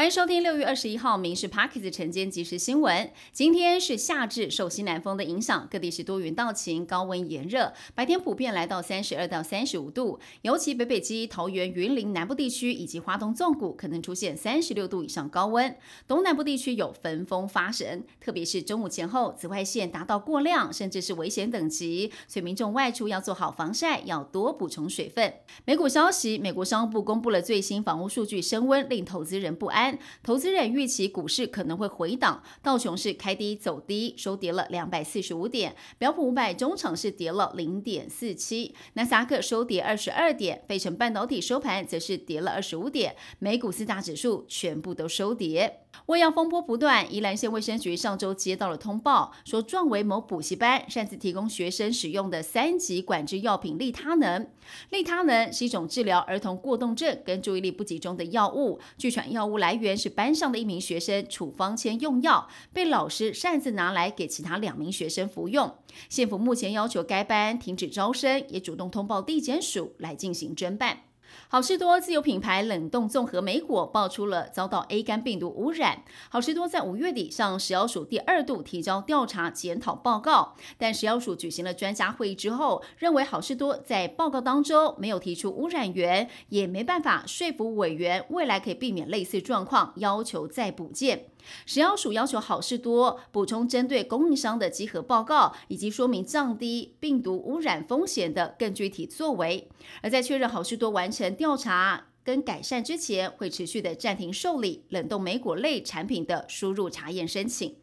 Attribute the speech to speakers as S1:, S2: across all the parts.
S1: 欢迎收听六月二十一号《民事 Parkes》晨间即时新闻。今天是夏至，受西南风的影响，各地是多云到晴，高温炎热，白天普遍来到三十二到三十五度。尤其北北基、桃园、云林南部地区以及花东纵谷可能出现三十六度以上高温。东南部地区有焚风发生，特别是中午前后，紫外线达到过量，甚至是危险等级，所以民众外出要做好防晒，要多补充水分。美股消息，美国商务部公布了最新房屋数据，升温令投资人不安。投资人预期股市可能会回档，道琼斯开低走低，收跌了两百四十五点；标普五百中场是跌了零点四七，纳斯达克收跌二十二点，费城半导体收盘则是跌了二十五点，美股四大指数全部都收跌。胃药风波不断，宜兰县卫生局上周接到了通报，说壮为某补习班擅自提供学生使用的三级管制药品利他能。利他能是一种治疗儿童过动症跟注意力不集中的药物，据传药物来源原是班上的一名学生处方签用药，被老师擅自拿来给其他两名学生服用。县府目前要求该班停止招生，也主动通报地检署来进行侦办。好事多自有品牌冷冻综合莓果爆出了遭到 A 肝病毒污染。好事多在五月底向食药署第二度提交调查检讨报告，但食药署举行了专家会议之后，认为好事多在报告当中没有提出污染源，也没办法说服委员未来可以避免类似状况，要求再补件。食药署要求好事多补充针对供应商的集合报告，以及说明降低病毒污染风险的更具体作为。而在确认好事多完成调查跟改善之前，会持续的暂停受理冷冻莓果类产品的输入查验申请。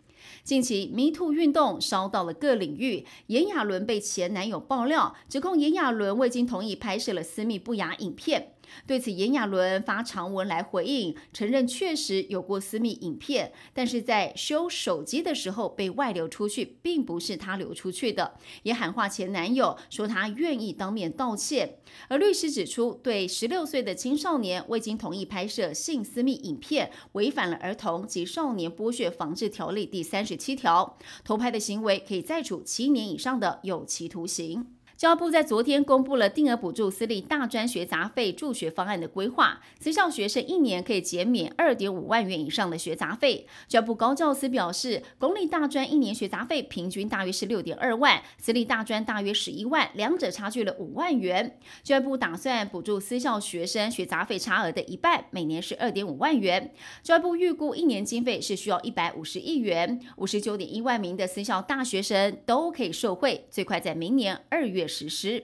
S1: 近期 Me Too 运动烧到了各领域，炎亚纶被前男友爆料，指控炎亚纶未经同意拍摄了私密不雅影片。对此，炎亚纶发长文来回应，承认确实有过私密影片，但是在修手机的时候被外流出去，并不是他流出去的，也喊话前男友，说他愿意当面道歉。而律师指出，对十六岁的青少年未经同意拍摄性私密影片，违反了《儿童及少年剥削防治条例》第三十七条，偷拍的行为可以再处七年以上的有期徒刑。教育部在昨天公布了定额补助私立大专学杂费助学方案的规划，私校学生一年可以减免二点五万元以上的学杂费。教育部高教司表示，公立大专一年学杂费平均大约是六点二万，私立大专大约十一万，两者差距了五万元。教育部打算补助私校学生学杂费差额的一半，每年是二点五万元。教育部预估一年经费是需要一百五十亿元，五十九点一万名的私校大学生都可以受惠，最快在明年二月实施。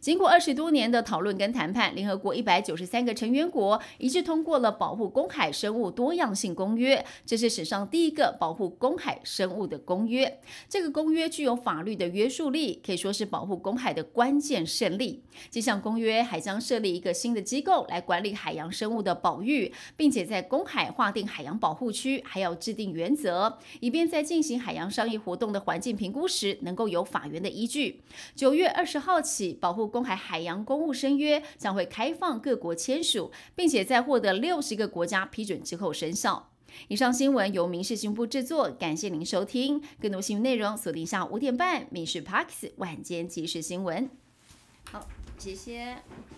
S1: 经过二十多年的讨论跟谈判，联合国一百九十三个成员国一致通过了《保护公海生物多样性公约》，这是史上第一个保护公海生物的公约。这个公约具有法律的约束力，可以说是保护公海的关键胜利。这项公约还将设立一个新的机构来管理海洋生物的保育，并且在公海划定海洋保护区，还要制定原则，以便在进行海洋商业活动的环境评估时，能够有法源的依据。九月二十号起，保护公海海洋公务申约将会开放各国签署，并且在获得六十个国家批准之后生效。以上新闻由民事新闻部制作，感谢您收听。更多新闻内容锁定下午五点半《民事 Parks 晚间即时新闻》。好，谢谢。